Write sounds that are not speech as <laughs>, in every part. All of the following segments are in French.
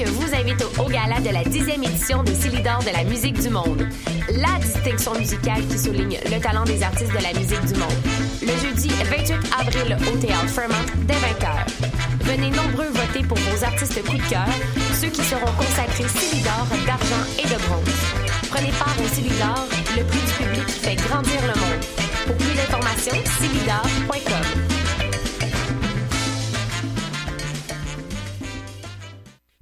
Choc vous invite au, gala de la 10e édition des Célidors de la musique du monde. La distinction musicale qui souligne le talent des artistes de la musique du monde. Le jeudi 28 avril au Théâtre Fremont dès 20h. Venez nombreux voter pour vos artistes coup de cœur, ceux qui seront consacrés Célidor d'argent et de bronze. Prenez part au Célidor, le prix du public qui fait grandir le monde. Pour plus d'informations, célidor.com.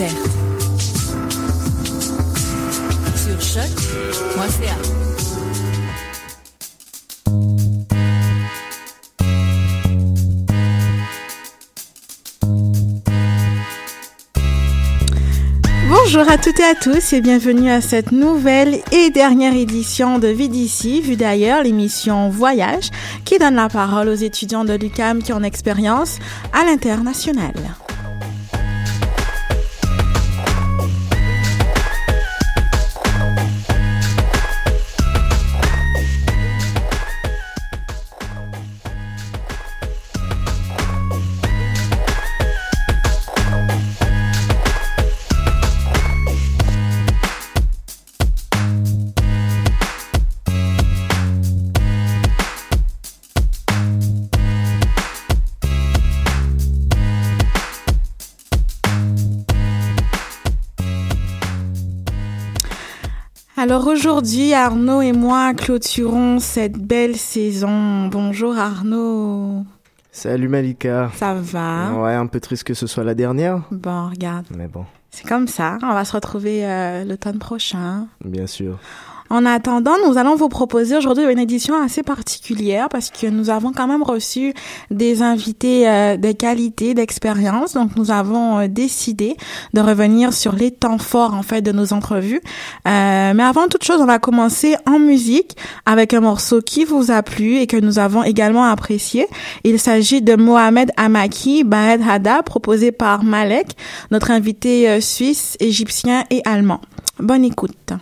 Sur choc.ca. Bonjour à toutes et à tous et bienvenue à cette nouvelle et dernière édition de Vie d'ici, Vue d'ailleurs, l'émission Voyage qui donne la parole aux étudiants de l'UCAM qui ont expérience à l'international. Alors aujourd'hui, Arnaud et moi clôturons cette belle saison. Bonjour Arnaud. Salut Malika. Ça va? Ouais, un peu triste que ce soit la dernière. Bon, regarde. Mais bon. C'est comme ça. On va se retrouver euh, l'automne prochain. Bien sûr. En attendant, nous allons vous proposer aujourd'hui une édition assez particulière parce que nous avons quand même reçu des invités euh, de qualité, d'expérience. Donc, nous avons euh, décidé de revenir sur les temps forts, en fait, de nos entrevues. Euh, mais avant toute chose, on va commencer en musique avec un morceau qui vous a plu et que nous avons également apprécié. Il s'agit de Mohamed Amaki, Bahed Hada, proposé par Malek, notre invité suisse, égyptien et allemand. Bonne écoute.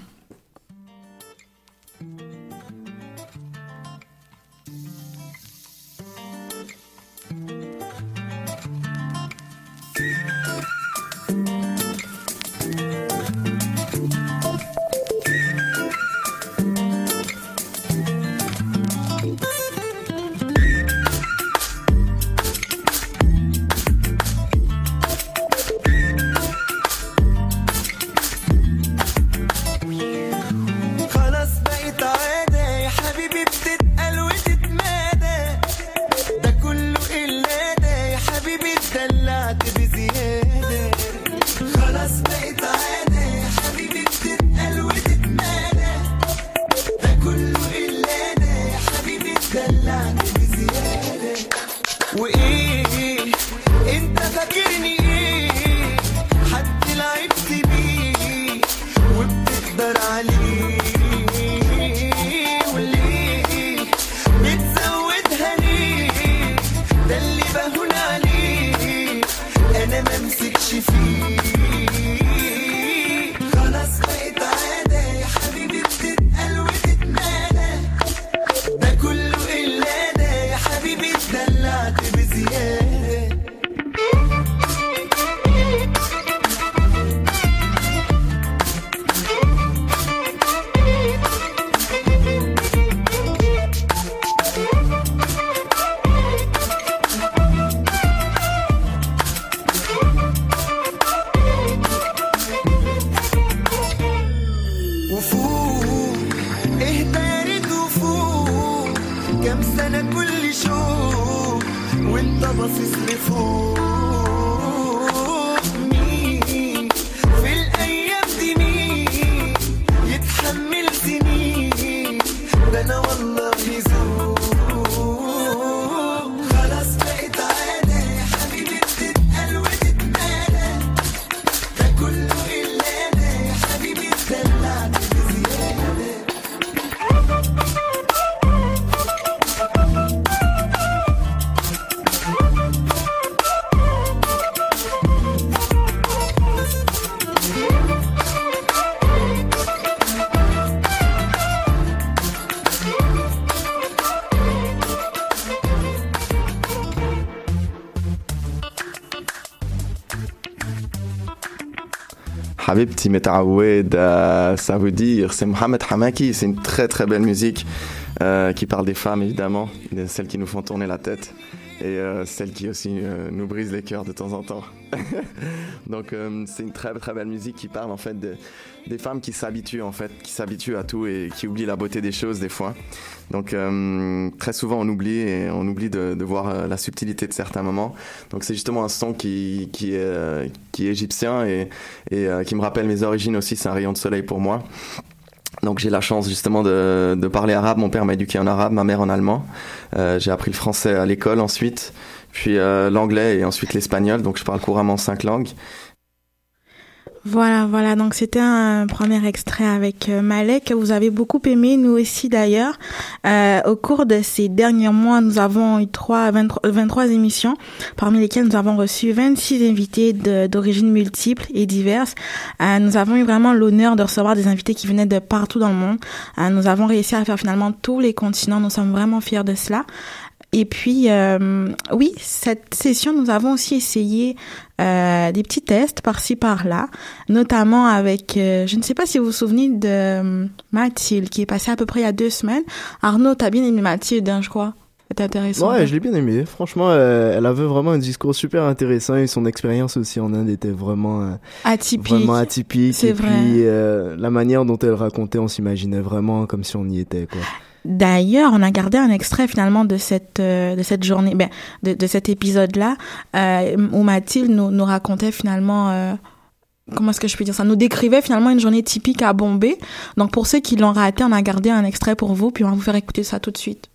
وفوق اهترت وفوق كم سنة كل شوق. وانت باصص لفوق. Habibti Metaawed, ça veut dire, c'est Mohamed Hamaki, c'est une très très belle musique qui parle des femmes évidemment, celles qui nous font tourner la tête et euh, celle qui aussi euh, nous brise les cœurs de temps en temps. <laughs> Donc euh, c'est une très très belle musique qui parle en fait de, des femmes qui s'habituent en fait, qui s'habituent à tout et qui oublient la beauté des choses des fois. Donc très souvent on oublie et on oublie de, de voir la subtilité de certains moments. Donc c'est justement un son qui qui est qui est égyptien et et qui me rappelle mes origines aussi. C'est un rayon de soleil pour moi. Donc j'ai la chance justement de, de, parler arabe. Mon père m'a éduqué en arabe, ma mère en allemand. Euh, j'ai appris le français à l'école ensuite, puis euh, l'anglais et ensuite l'espagnol. Donc je parle couramment cinq langues. Voilà, voilà. Donc c'était un premier extrait avec euh, Malek que vous avez beaucoup aimé, nous aussi d'ailleurs. Euh, au cours de ces derniers mois, nous avons eu trois, 23, émissions, parmi lesquelles nous avons reçu 26 invités d'origine multiples et diverses. Euh, nous avons eu vraiment l'honneur de recevoir des invités qui venaient de partout dans le monde. Euh, nous avons réussi à faire finalement tous les continents. Nous sommes vraiment fiers de cela. Et puis, euh, oui, cette session, nous avons aussi essayé euh, des petits tests par-ci par-là, notamment avec, euh, je ne sais pas si vous vous souvenez de Mathilde, qui est passée à peu près il y a deux semaines. Arnaud, t'as bien aimé Mathilde, hein, je crois. C'était intéressant. Ouais, je l'ai bien aimé. Franchement, elle avait vraiment un discours super intéressant et son expérience aussi en Inde était vraiment atypique. Vraiment atypique. C'est vrai. Puis la manière dont elle racontait, on s'imaginait vraiment comme si on y était, quoi. D'ailleurs, on a gardé un extrait finalement de cette euh, de cette journée, ben, de, de cet épisode-là, euh, où Mathilde nous, nous racontait finalement. Euh, comment est-ce que je peux dire ça Nous décrivait finalement une journée typique à Bombay. Donc pour ceux qui l'ont raté, on a gardé un extrait pour vous, puis on va vous faire écouter ça tout de suite.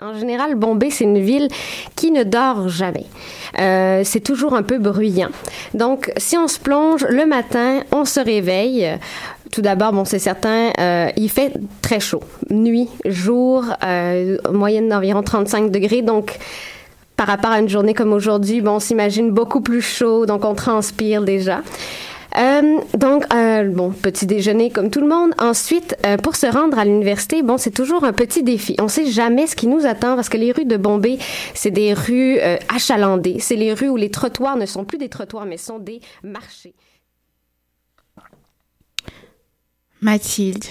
En général, Bombay, c'est une ville qui ne dort jamais. C'est toujours un peu bruyant. Donc, si on se plonge le matin, on se réveille. Tout d'abord, bon, c'est certain, euh, il fait très chaud. Nuit, jour, euh, moyenne d'environ 35 degrés. Donc, par rapport à une journée comme aujourd'hui, bon, on s'imagine beaucoup plus chaud, donc on transpire déjà. Euh, donc, bon, petit déjeuner comme tout le monde. Ensuite, pour se rendre à l'université, bon, c'est toujours un petit défi. On sait jamais ce qui nous attend parce que les rues de Bombay, c'est des rues achalandées. C'est les rues où les trottoirs ne sont plus des trottoirs, mais sont des marchés. Mathilde.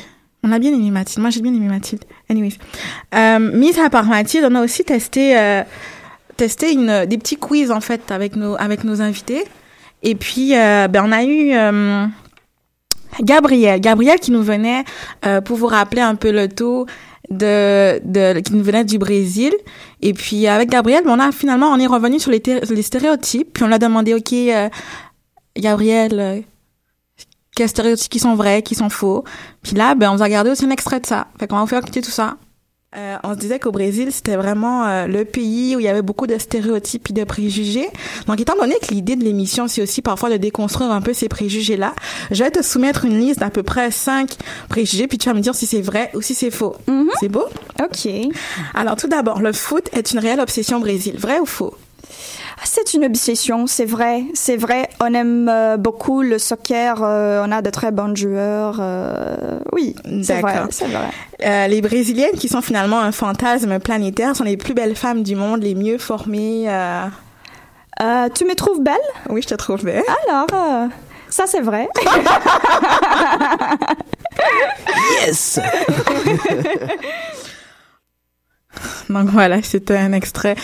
On a bien aimé Mathilde. Moi, j'ai bien aimé Mathilde. Anyways. Euh, mis à part Mathilde, on a aussi testé, euh, testé une, des petits quiz, en fait, avec nos, avec nos invités. Et puis, euh, ben, on a eu euh, Gabriel. Gabriel qui nous venait pour vous rappeler un peu le taux de, de qui nous venait du Brésil. Et puis, avec Gabriel, ben, on a finalement, on est revenu sur les, les stéréotypes. Puis, on l'a demandé, OK, Gabriel, quels stéréotypes qui sont vrais, qui sont faux. Puis là, ben, on vous a regardé aussi un extrait de ça. Fait qu'on va vous faire écouter tout ça. Euh, on se disait qu'au Brésil, c'était vraiment euh, le pays où il y avait beaucoup de stéréotypes et de préjugés. Donc, étant donné que l'idée de l'émission, c'est aussi parfois de déconstruire un peu ces préjugés-là, je vais te soumettre une liste d'à peu près cinq préjugés, puis tu vas me dire si c'est vrai ou si c'est faux. Mhm. C'est beau? Ok. Alors, tout d'abord, le foot est une réelle obsession au Brésil. Vrai ou faux? C'est une obsession, c'est vrai, c'est vrai. On aime euh, beaucoup le soccer, euh, on a de très bons joueurs. euh, oui, c'est vrai, c'est vrai. Euh, les Brésiliennes, qui sont finalement un fantasme planétaire, sont les plus belles femmes du monde, les mieux formées. euh, Euh, tu me trouves belle? Oui, je te trouve belle. Alors, euh, ça c'est vrai. <laughs> Yes <laughs> Donc voilà, c'était un extrait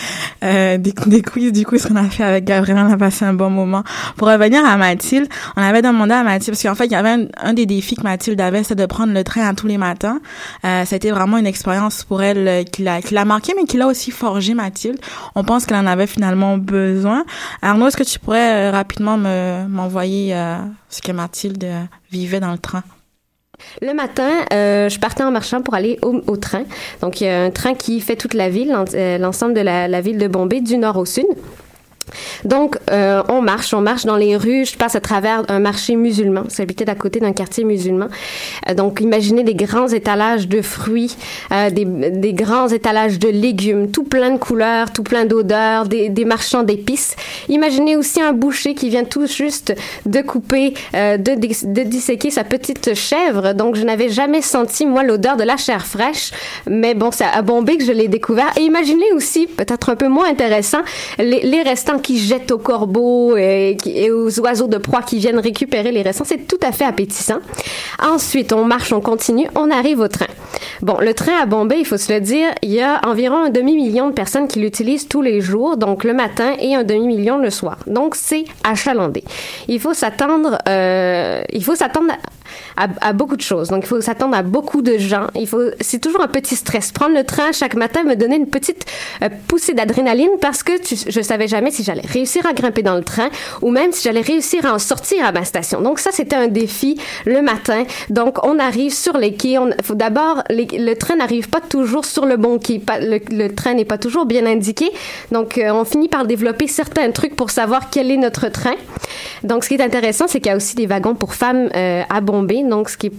euh, des, quiz du quiz qu'on a fait avec Gabriel. On a passé un bon moment. Pour revenir à Mathilde, on avait demandé à Mathilde, parce qu'en fait, il y avait un, des défis que Mathilde avait, c'était de prendre le train à tous les matins. Euh, C'était vraiment une expérience pour elle euh, qui l'a qui l'a marqué, mais qui l'a aussi forgé, Mathilde. On pense qu'elle en avait finalement besoin. Arnaud, est-ce que tu pourrais euh, rapidement me m'envoyer euh, ce que Mathilde vivait dans le train? Le matin, euh, je partais en marchant pour aller au, train. Donc, il y a un train qui fait toute la ville, euh, l'ensemble de la ville de Bombay, du nord au sud. Donc, euh, on marche, on marche dans les rues. Je passe à travers un marché musulman. J'habitais à côté d'un quartier musulman. Euh, donc, imaginez des grands étalages de fruits, euh, des, grands étalages de légumes, tout plein de couleurs, tout plein d'odeurs, des, marchands d'épices. Imaginez aussi un boucher qui vient tout juste de couper, de disséquer sa petite chèvre. Donc, je n'avais jamais senti, moi, l'odeur de la chair fraîche. Mais bon, c'est à Bombay que je l'ai découvert. Et imaginez aussi, peut-être un peu moins intéressant, les, les restants qu'ils jettent aux corbeaux et, et, aux oiseaux de proie qui viennent récupérer les restants. C'est tout à fait appétissant. Ensuite, on marche, on continue, on arrive au train. Bon, le train à Bombay, il faut se le dire, il y a environ un demi-million de personnes qui l'utilisent tous les jours, donc le matin, et un demi-million le soir. Donc, c'est achalandé. Il faut s'attendre, euh, il faut s'attendre à, beaucoup de choses. Donc, il faut s'attendre à beaucoup de gens. Il faut, c'est toujours un petit stress. Prendre le train chaque matin me donnait une petite euh, poussée d'adrénaline parce que tu, je savais jamais si j'allais réussir à grimper dans le train ou même si j'allais réussir à en sortir à ma station. Donc, ça, c'était un défi le matin. Donc, on arrive sur les quais. Faut d'abord, le train n'arrive pas toujours sur le bon quai. Le, train n'est pas toujours bien indiqué. Donc, euh, on finit par développer certains trucs pour savoir quel est notre train. Donc, ce qui est intéressant, c'est qu'il y a aussi des wagons pour femmes euh, à Bombay. Donc, ce qui est,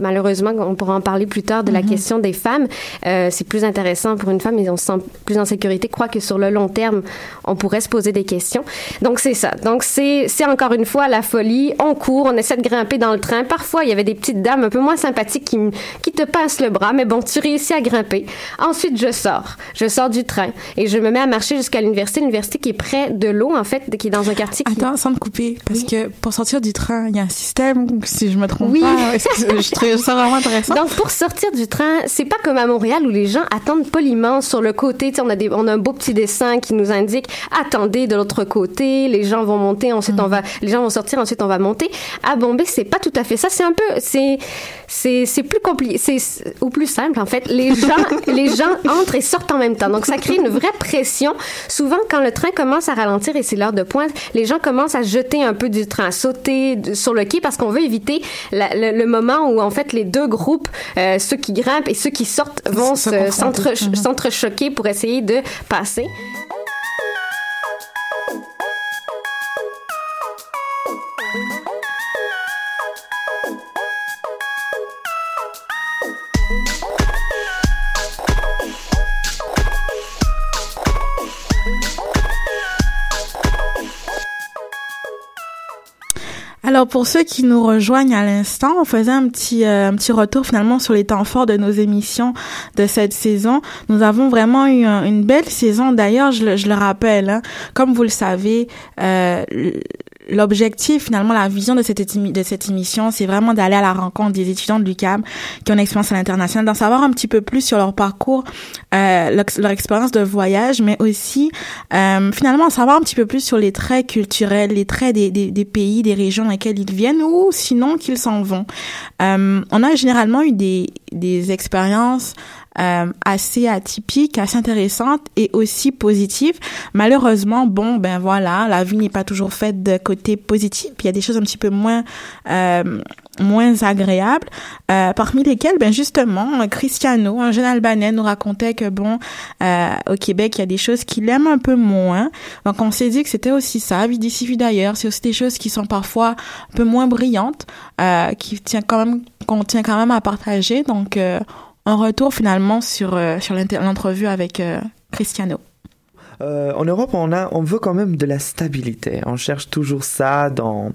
malheureusement, on pourra en parler plus tard de la mm -hmm. question des femmes. Euh, c'est plus intéressant pour une femme et on se sent plus en sécurité. Je crois que sur le long terme, on pourrait se poser des questions. Donc, c'est ça. Donc, c'est encore une fois la folie. On court, on essaie de grimper dans le train. Parfois, il y avait des petites dames un peu moins sympathiques qui, qui te passent le bras, mais bon, tu réussis à grimper. Ensuite, je sors. Je sors du train et je me mets à marcher jusqu'à l'université. L'université qui est près de l'eau, en fait, qui est dans un quartier qui... Attends, sans te couper, parce oui. que pour sortir du train, il y a un système, si je me trompe oui. pas. je trouve ça vraiment intéressant? Donc, pour sortir du train, c'est pas comme à Montréal où les gens attendent poliment sur le côté. Tu sais, on a des, on a un beau petit dessin qui nous indique attendez de l'autre côté. Les gens vont monter, ensuite mm. on va, les gens vont sortir, ensuite on va monter. À Bombay, c'est pas tout à fait ça. C'est un peu, c'est, c'est, c'est plus compliqué, c'est ou plus simple en fait. Les gens, <laughs> les gens entrent et sortent en même temps. Donc, ça crée une vraie pression. Souvent, quand le train commence à ralentir et c'est l'heure de pointe, les gens commencent à jeter un peu du train, à sauter sur le quai parce qu'on veut éviter la, le, le, moment où en fait les deux groupes, euh, ceux qui grimpent et ceux qui sortent, vont s'entrechoquer pour essayer de passer. Alors pour ceux qui nous rejoignent à l'instant, on faisait un petit euh, un petit retour finalement sur les temps forts de nos émissions de cette saison. Nous avons vraiment eu un, une belle saison. D'ailleurs, je, je, le rappelle, hein, comme vous le savez, euh, l'objectif, finalement, la vision de cette, émission, c'est vraiment d'aller à la rencontre des étudiants de l'UCAM qui ont une expérience à l'international, d'en savoir un petit peu plus sur leur parcours, euh, leur, expérience de voyage, mais aussi, euh, finalement, en savoir un petit peu plus sur les traits culturels, les traits des, des, des pays, des régions dans lesquelles ils viennent ou sinon qu'ils s'en vont. Euh, on a généralement eu des, des expériences euh, assez atypique, assez intéressante et aussi positive. Malheureusement, bon, ben voilà, la vie n'est pas toujours faite de côté positif. Il y a des choses un petit peu moins euh, moins agréables, euh, parmi lesquelles, ben justement, Cristiano, un jeune Albanais, nous racontait que bon, euh, au Québec, il y a des choses qu'il aime un peu moins. Donc, on s'est dit que c'était aussi ça, vie d'ici, vie d'ailleurs. C'est aussi des choses qui sont parfois un peu moins brillantes, euh, qui tient quand même, qu'on tient quand même à partager. Donc, euh, un retour finalement sur euh, sur l'entrevue avec euh, Cristiano. Euh, en Europe, on a, on veut quand même de la stabilité. On cherche toujours ça dans,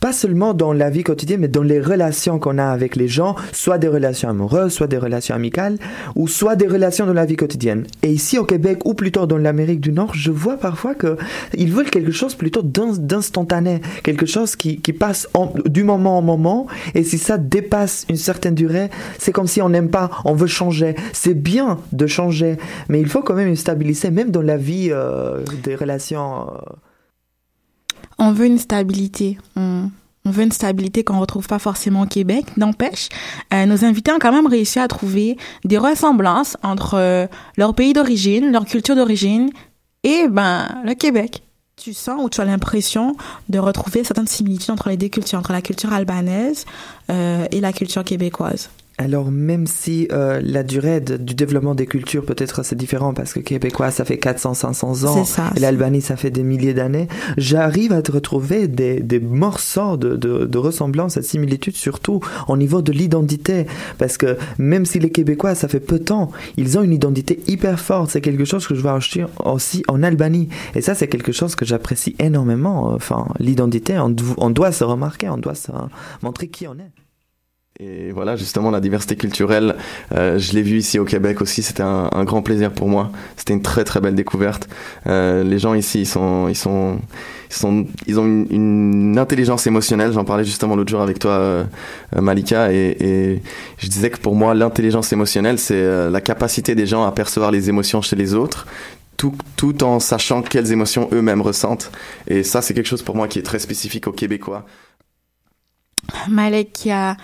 pas seulement dans la vie quotidienne, mais dans les relations qu'on a avec les gens, soit des relations amoureuses, soit des relations amicales, ou soit des relations dans la vie quotidienne. Et ici au Québec, ou plutôt dans l'Amérique du Nord, je vois parfois que ils veulent quelque chose plutôt d'instantané, quelque chose qui, qui passe en, du moment au moment. Et si ça dépasse une certaine durée, c'est comme si on n'aime pas, on veut changer. C'est bien de changer, mais il faut quand même une stabilité, même dans la vie euh, des relations. Euh... On veut une stabilité. On, veut une stabilité qu'on retrouve pas forcément au Québec. N'empêche, euh, nos invités ont quand même réussi à trouver des ressemblances entre leur pays d'origine, leur culture d'origine et ben le Québec. Tu sens ou tu as l'impression de retrouver certaines similitudes entre les deux cultures, entre la culture albanaise et la culture québécoise. Alors même si euh, la durée de, du développement des cultures peut-être c'est différent parce que québécois ça fait 400 500 ans ça, et l'Albanie ça fait des milliers d'années, j'arrive à te retrouver des, des morceaux de, de, de ressemblance et de similitude surtout au niveau de l'identité. Parce que même si les Québécois ça fait peu de temps, ils ont une identité hyper forte, c'est quelque chose que je vois aussi, aussi en Albanie. Et ça c'est quelque chose que j'apprécie énormément, enfin l'identité on, on doit se remarquer, on doit se montrer qui on est. Et voilà, justement, la diversité culturelle, euh, je l'ai vu ici au Québec aussi. C'était un, un, grand plaisir pour moi. C'était une très très belle découverte. Euh, les gens ici, ils sont, ils sont, ils sont, ils ont une, une intelligence émotionnelle. J'en parlais justement l'autre jour avec toi, euh, Malika, et, et, je disais que pour moi, l'intelligence émotionnelle, c'est euh, la capacité des gens à percevoir les émotions chez les autres, tout, tout, en sachant quelles émotions eux-mêmes ressentent. Et ça, c'est quelque chose pour moi qui est très spécifique aux Québécois. Malek qui a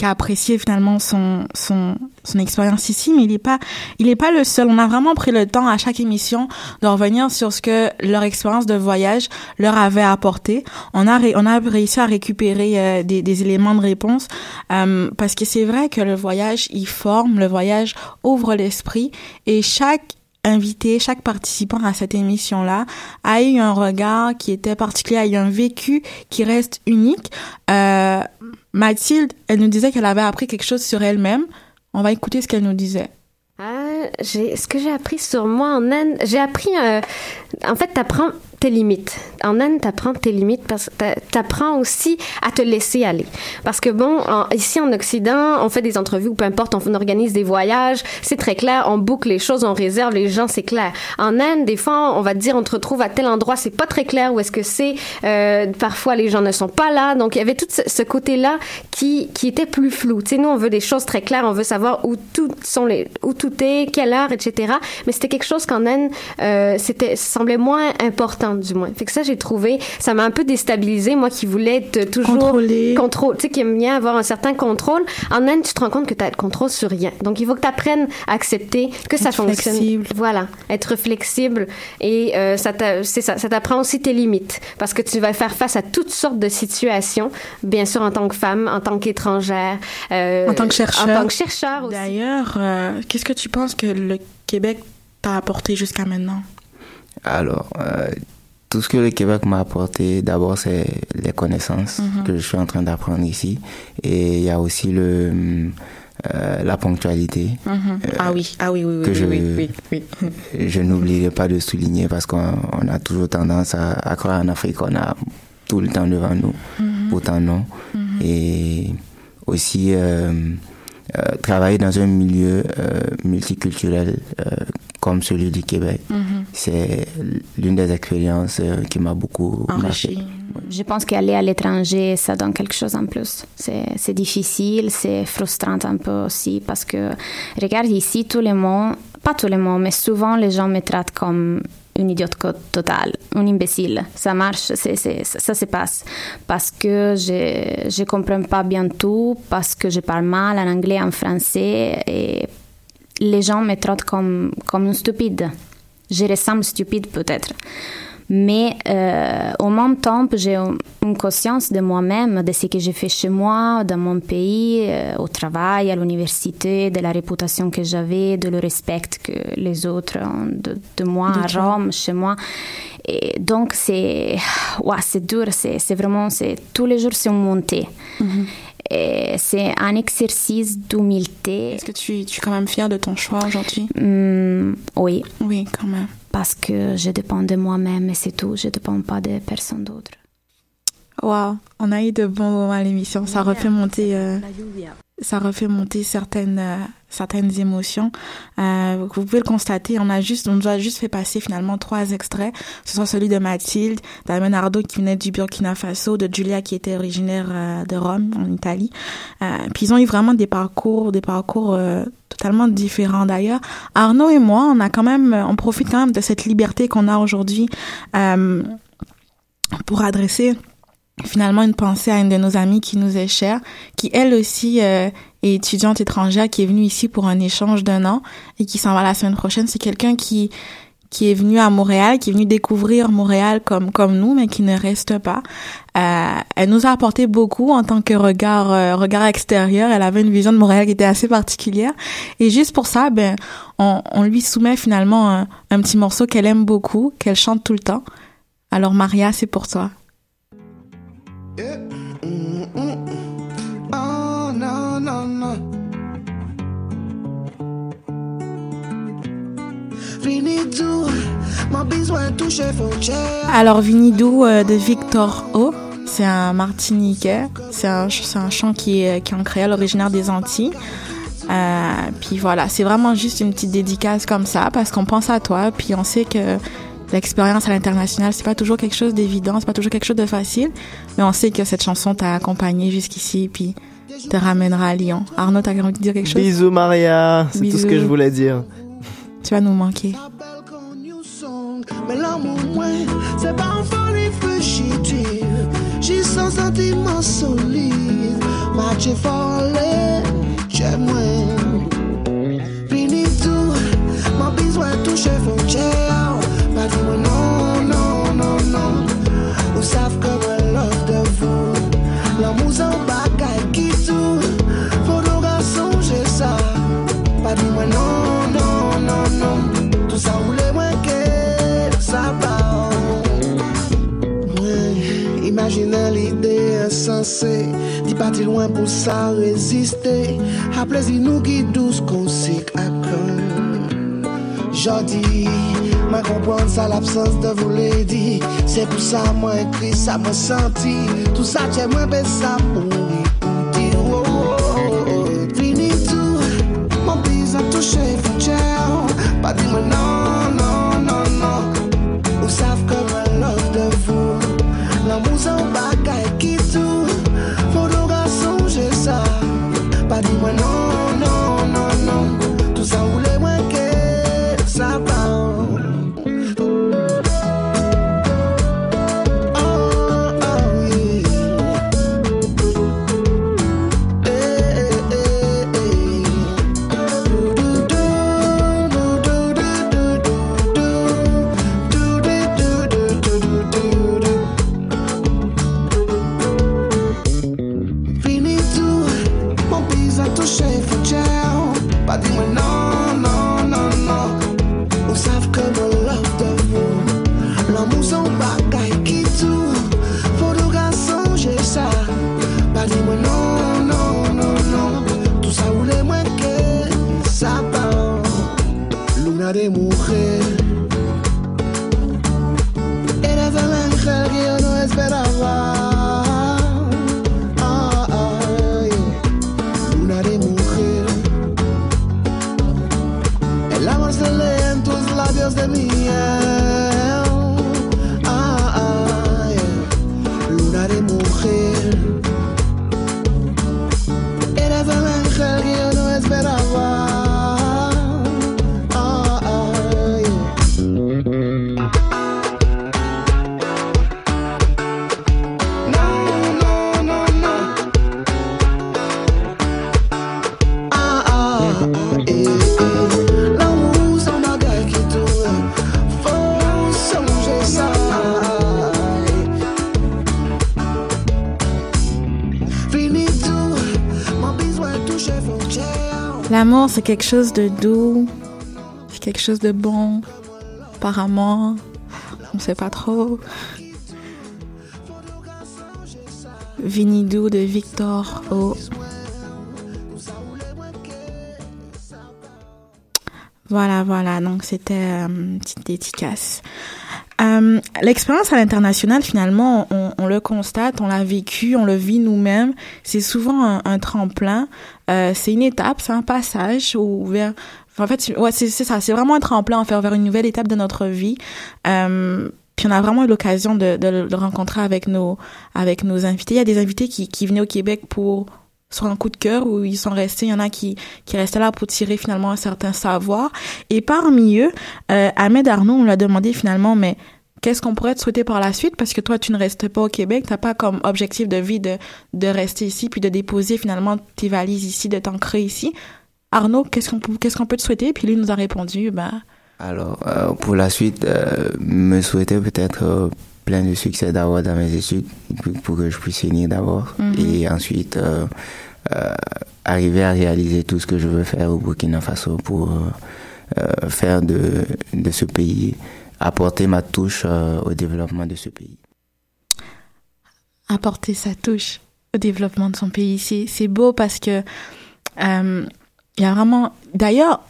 qui a apprécié finalement son son son expérience ici, mais il est pas il est pas le seul. On a vraiment pris le temps à chaque émission de revenir sur ce que leur expérience de voyage leur avait apporté. On a on a réussi à récupérer euh, des, des éléments de réponse euh, parce que c'est vrai que le voyage il forme, le voyage ouvre l'esprit et chaque invité, chaque participant à cette émission-là a eu un regard qui était particulier, a eu un vécu qui reste unique. Euh, Mathilde, elle nous disait qu'elle avait appris quelque chose sur elle-même. On va écouter ce qu'elle nous disait. Ah, ce que j'ai appris sur moi en Inde, j'ai appris, euh, en fait, t'apprends tes limites. En Inde, t'apprends tes limites parce que t'apprends aussi à te laisser aller. Parce que bon, ici en Occident, on fait des entrevues ou peu importe, on, organise des voyages, c'est très clair, on boucle les choses, on réserve les gens, c'est clair. En Inde, des fois, on va te dire, on te retrouve à tel endroit, c'est pas très clair où est-ce que c'est. Euh, parfois, les gens ne sont pas là, donc il y avait tout ce, ce côté-là qui qui était plus flou. Tu sais, nous, on veut des choses très claires, on veut savoir où tout sont les, où tout est, quelle heure, etc. Mais c'était quelque chose qu'en Inde, euh, c'était semblait moins important du moins. Fait que ça, j'ai trouvé, ça m'a un peu déstabilisé, moi qui voulais être toujours Contrôler. contrôle, tu sais, qui aime bien avoir un certain contrôle. En Inde, tu te rends compte que tu as le contrôle sur rien. Donc, il faut que tu apprennes à accepter que ça Être fonctionne. flexible. Voilà, être flexible et euh, ça c'est ça, ça t'apprend aussi tes limites parce que tu vas faire face à toutes sortes de situations, bien sûr en tant que femme, en tant qu'étrangère, euh, En tant que chercheur. en tant que chercheur aussi. D'ailleurs, euh, qu'est-ce que tu penses que le Québec t'a apporté jusqu'à maintenant? Alors, euh, tout ce que le Québec m'a apporté, d'abord, c'est les connaissances Mhm. que je suis en train d'apprendre ici. Et il y a aussi le, euh, la ponctualité. Mhm. ah oui, ah oui, oui, oui, que oui, je- oui, oui, oui. Je n'oublierai pas de souligner parce qu'on on a toujours tendance à, à croire en Afrique qu'on a tout le temps devant nous. Mhm. Pourtant, non. Et aussi, euh, euh, travailler dans un milieu euh, multiculturel euh, comme celui du Québec, Mhm. c'est l'une des expériences qui m'a beaucoup marqué. Je pense qu'aller à l'étranger, ça donne quelque chose en plus. C'est difficile, c'est frustrant un peu aussi parce que, regarde ici, tout le monde, pas tout le monde, mais souvent les gens me traitent comme une idiote totale, un imbécile. Ça marche, ça se passe. Parce que je ne comprends pas bien tout, parce que je parle mal en anglais, en français, et les gens me traitent comme, comme une stupide. Je ressemble stupide peut-être. Mais euh, au même temps, j'ai un- une conscience de moi-même, de ce que j'ai fait chez moi, dans mon pays, euh, au travail, à l'université, de la réputation que j'avais, de le respect que les autres ont de, de moi De à. Rome, chez moi. Et donc, c'est ouais, c'est dur, c'est vraiment, tous les jours, c'est une montée. Et C'est un exercice d'humilité. Est-ce que tu, tu es quand même fière de ton choix aujourd'hui? Hmm, oui. Oui, quand même. Parce que je dépends de moi-même et c'est tout. Je ne dépends pas de personne d'autre. Wow, on a eu de bons moments à l'émission. Ça refait monter, euh, ça refait monter certaines, euh, certaines émotions. Euh, vous pouvez le constater. On a juste, on nous a juste fait passer finalement trois extraits. Ce sont celui de Mathilde, d'Amen Ardo qui venait du Burkina Faso, de Julia qui était originaire euh, de Rome, en Italie. Euh, puis ils ont eu vraiment des parcours, des parcours totalement différents d'ailleurs. Arnaud et moi, on a quand même, on profite quand même de cette liberté qu'on a aujourd'hui pour adresser finalement une pensée à une de nos amies qui nous est chère, qui elle aussi euh, est étudiante étrangère, qui est venue ici pour un échange d'un an et qui s'en va la semaine prochaine. C'est quelqu'un qui qui est venu à Montréal, qui est venu découvrir Montréal comme comme nous, mais qui ne reste pas. Euh, elle nous a apporté beaucoup en tant que regard euh, regard extérieur. Elle avait une vision de Montréal qui était assez particulière. Et juste pour ça, ben on, on lui soumet finalement un, un petit morceau qu'elle aime beaucoup, qu'elle chante tout le temps. Alors Maria, c'est pour toi. Alors Vinidou euh, de Victor O, c'est un Martiniquais. C'est un, un chant qui est, qui est en créole originaire des Antilles. Euh, puis voilà, c'est vraiment juste une petite dédicace comme ça parce qu'on pense à toi, puis on sait que l'expérience à l'international, c'est pas toujours quelque chose d'évident, c'est pas toujours quelque chose de facile, mais on sait que cette chanson t'a accompagné jusqu'ici, puis te ramènera à Lyon. Arnaud, t'as envie de dire quelque chose? Bisous Maria, c'est tout ce que je voulais dire. Tu vas nous manquer. Mais l'amour, moi, c'est pas un folie fugitive. J'ai sans sentiment solide. Match est Dis parti loin pour ça résister. À plaisir nous qui douce qu'on sait à cœur. Jodi, moi comprendre ça l'absence de vous dit. C'est pour ça moi écrit ça me senti. Tout ça j'ai moins ben ça pour écouter. Oh, oh, oh, oh. Tout, mon bise a touché frontière. Pas dire moi non, non, non, non. Vous savez que moi love de vous. L'amour c'est un bagage qui tout. Vô c'est quelque chose de doux, quelque chose de bon. Apparemment, on sait pas trop. Vinidou de Victor O. Voilà, voilà. Donc c'était euh, une petite dédicace. Euh, L'expérience à l'international, finalement, on, le constate, on l'a vécu, on le vit nous-mêmes. C'est souvent un, tremplin. Euh, c'est une étape, c'est un passage ou vers. En fait, ouais, c'est ça. C'est vraiment un tremplin en faire vers une nouvelle étape de notre vie. Euh, puis on a vraiment eu l'occasion de, de le rencontrer avec nos avec nos invités. Il y a des invités qui, qui venaient au Québec pour sur un coup de cœur où ils sont restés. Il y en a qui, qui restaient là pour tirer finalement un certain savoir. Et parmi eux, euh, Ahmed Arnaud, on lui a demandé finalement, mais qu'est-ce qu'on pourrait te souhaiter par la suite? Parce que toi, tu ne restes pas au Québec. T'as pas comme objectif de vie de, de rester ici puis de déposer finalement tes valises ici, de t'ancrer ici. Arnaud, qu'est-ce qu'on peut, te souhaiter? Puis lui nous a répondu, bah, Alors, euh, pour la suite, euh, me souhaiter peut-être plein de succès d'abord dans mes études pour, que je puisse finir d'abord. Mhm. Et ensuite, euh, euh, arriver à réaliser tout ce que je veux faire au Burkina Faso pour euh, faire de, de ce pays, apporter ma touche au développement de ce pays. apporter sa touche au développement de son pays. C'est, beau parce que il y a vraiment. D'ailleurs,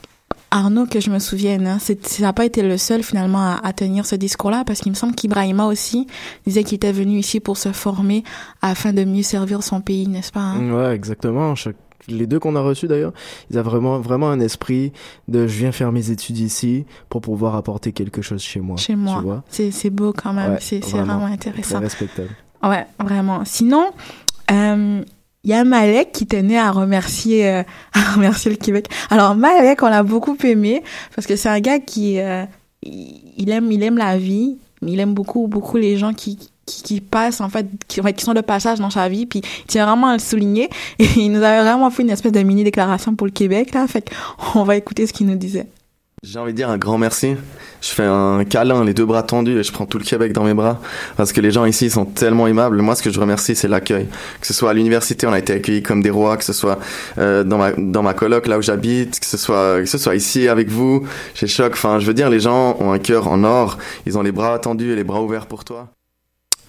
Arnaud, que je me souvienne, hein, c'est- ça n'a pas été le seul finalement à, à tenir ce discours-là, parce qu'il me semble qu'Ibrahima aussi disait qu'il était venu ici pour se former afin de mieux servir son pays, n'est-ce pas hein? Ouais, exactement. Les deux qu'on a reçus d'ailleurs, ils ont vraiment, vraiment un esprit de je viens faire mes études ici pour pouvoir apporter quelque chose chez moi. Chez Tu moi. vois? C'est c'est beau quand même, Ouais, c'est c'est vraiment. vraiment intéressant. C'est respectable. Ouais, vraiment. Sinon, euh, il y a Malek qui tenait à remercier, euh, <laughs> à remercier le Québec. Alors Malek, on l'a beaucoup aimé parce que c'est un gars qui, euh, il aime, il aime la vie, il aime beaucoup, beaucoup les gens qui, qui, qui passent en fait, qui, en fait, qui sont de passage dans sa vie. Puis il tient vraiment à le souligner. Et <laughs> il nous avait vraiment fait une espèce de mini déclaration pour le Québec là. Fait qu'on va écouter ce qu'il nous disait. J'ai envie de dire un grand merci. Je fais un câlin, les deux bras tendus, et je prends tout le Québec dans mes bras. Parce que les gens ici sont tellement aimables. Moi, ce que je remercie, c'est l'accueil. Que ce soit à l'université, on a été accueillis comme des rois. Que ce soit euh, dans ma dans ma coloc, là où j'habite. Que ce soit que ce soit ici avec vous, chez Choc. Enfin, je veux dire, les gens ont un cœur en or. Ils ont les bras tendus et les bras ouverts pour toi.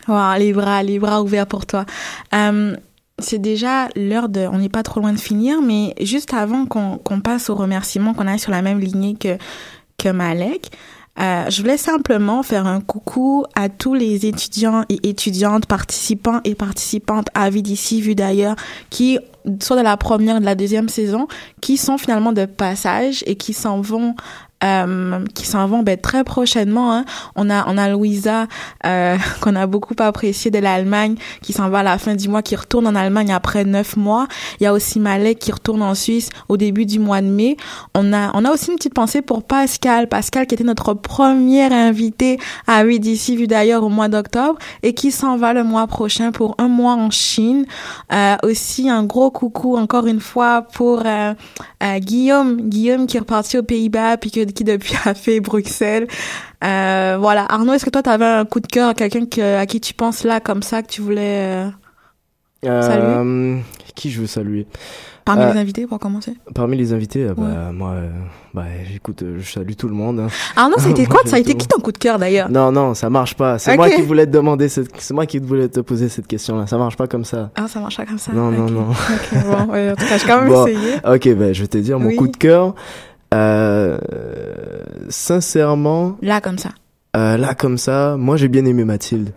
Wow, les bras, les bras ouverts pour toi. Euh, c'est déjà l'heure de, on n'est pas trop loin de finir, mais juste avant qu'on passe aux remerciements, qu'on aille sur la même lignée que que Malek, euh, je voulais simplement faire un coucou à tous les étudiants et étudiantes, participants et participantes à Vie d'ici, Vue d'ailleurs, qui soit de la première de la deuxième saison, qui sont finalement de passage et qui s'en vont euh, qui s'en vont ben, très prochainement. Hein. On a on a Louisa euh, <laughs> qu'on a beaucoup apprécié de l'Allemagne qui s'en va à la fin du mois, qui retourne en Allemagne après neuf mois. Il y a aussi Malek qui retourne en Suisse au début du mois de mai. On a on a aussi une petite pensée pour Pascal, Pascal qui était notre première invité à Oui d'ici vu d'ailleurs au mois d'octobre et qui s'en va le mois prochain pour un mois en Chine. Euh, aussi un gros coucou encore une fois pour euh, euh, Guillaume, Guillaume qui est reparti aux Pays-Bas puis que, qui depuis a fait Bruxelles. Euh, voilà, Arnaud, est-ce que toi t'avais un coup de cœur, quelqu'un que, à qui tu penses là comme ça que tu voulais euh, saluer? Euh, qui je veux saluer? Parmi Euh, les invités pour commencer? Parmi les invités, euh, bah, Ouais. moi, bah, écoute, je salue tout le monde. hein. Arnaud, ça a été <laughs> quoi? Ça a été qui ton coup de cœur d'ailleurs? Non, non, ça marche pas. C'est moi qui voulais te demander cette, c'est moi qui voulais te poser cette question-là. Ça marche pas comme ça. Ah, ça marche pas comme ça. Non, non, non. Ok, bon, ouais, en tout cas, j'ai <laughs> quand même Bon, essayé. Ok, ben, je vais te dire mon Oui. coup de cœur. Euh, sincèrement, Là, comme ça. euh, là, comme ça, moi, j'ai bien aimé Mathilde.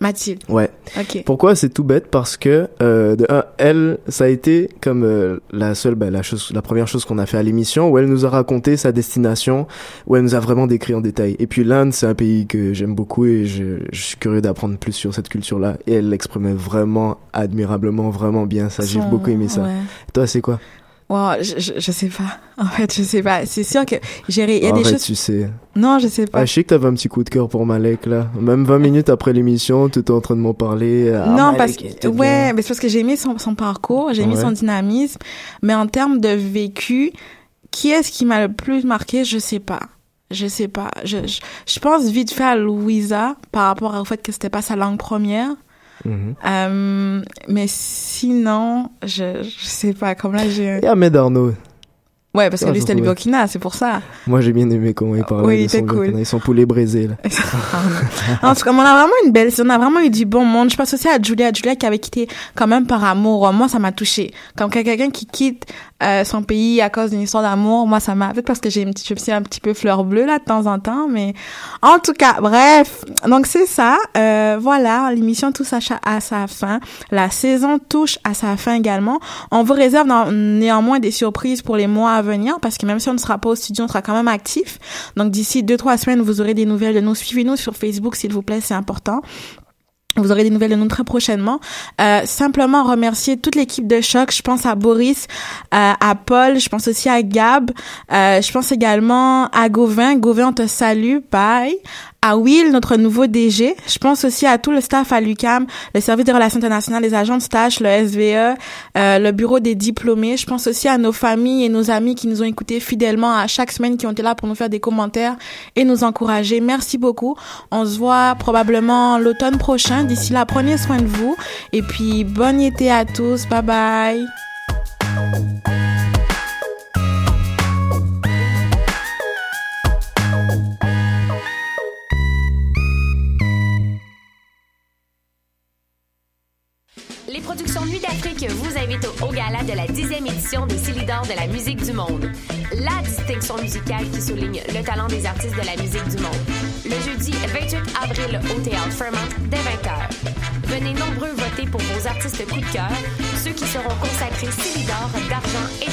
Mathilde. Ouais. Ok. Pourquoi c'est tout bête? Parce que euh, de un, elle, ça a été comme euh, la seule, ben, la chose, la première chose qu'on a fait à l'émission, où elle nous a raconté sa destination, où elle nous a vraiment décrit en détail. Et puis l'Inde, c'est un pays que j'aime beaucoup et je, je suis curieux d'apprendre plus sur cette culture-là. Et elle l'exprimait vraiment admirablement, vraiment bien. Ça, j'ai beaucoup aimé ça. ouais. Toi, c'est quoi? Wow, je, je, je sais pas. <laughs> En fait, je sais pas. C'est sûr que j'ai, il y a des choses. tu sais. Non, je sais pas. Ah, je sais que t'avais un petit coup de cœur pour Malek, là. Même 20 minutes après l'émission, tu étais en train de m'en parler. Ah, non, Malek, parce que, ouais, mais c'est parce que j'ai aimé son, son parcours, j'ai aimé Ouais. son dynamisme. Mais en termes de vécu, qui est-ce qui m'a le plus marqué? Je sais pas. Je sais pas. Je, je, je pense vite fait à Louisa par rapport au fait que c'était pas sa langue première. Mhm. Euh, mais sinon, je, je sais pas. Comme là, j'ai. Et Ahmed Arnaud. Ouais, parce que Ah, lui, c'était le. Burkina, c'est pour ça. Moi, j'ai bien aimé comment il parlait Oui, de son cool. Burkina. Ils sont poulet braisé, là. en tout cas, on a vraiment une belle, on a vraiment eu du bon monde. Je pense aussi à Julia, Julia qui avait quitté quand même par amour. Moi, ça m'a touché. Comme quelqu'un qui quitte euh, son pays à cause d'une histoire d'amour, moi, ça m'a, peut-être parce que j'ai une petite, je un petit peu fleur bleue là de temps en temps, mais en tout cas, bref. Donc c'est ça. Euh, voilà, l'émission touche à, à sa fin. La saison touche à sa fin également. On vous réserve néanmoins des surprises pour les mois à venir parce que même si on ne sera pas au studio, on sera quand même actif. Donc d'ici deux trois semaines, vous aurez des nouvelles de nous. Suivez-nous sur Facebook, s'il vous plaît, c'est important. Vous aurez des nouvelles de nous très prochainement. Euh, simplement remercier toute l'équipe de choc. Je pense à Boris, euh, à Paul, je pense aussi à Gab. Euh, je pense également à Gauvin. Gauvin, on te salue. Bye. À Will, notre nouveau DG. Je pense aussi à tout le staff à l'UCAM, le service des relations internationales, les agents de stage, le SVE, euh, le bureau des diplômés. Je pense aussi à nos familles et nos amis qui nous ont écoutés fidèlement à chaque semaine, qui ont été là pour nous faire des commentaires et nous encourager. Merci beaucoup. On se voit probablement l'automne prochain. D'ici là, prenez soin de vous. Et puis, bon été à tous. Bye bye. d'Afrique vous invite au, au gala de la 10e édition des Célidors de la musique du monde. La distinction musicale qui souligne le talent des artistes de la musique du monde. Le jeudi 28 avril au Théâtre Fremont dès 20h. Venez nombreux voter pour vos artistes coup de cœur, ceux qui seront consacrés Célidors d'argent et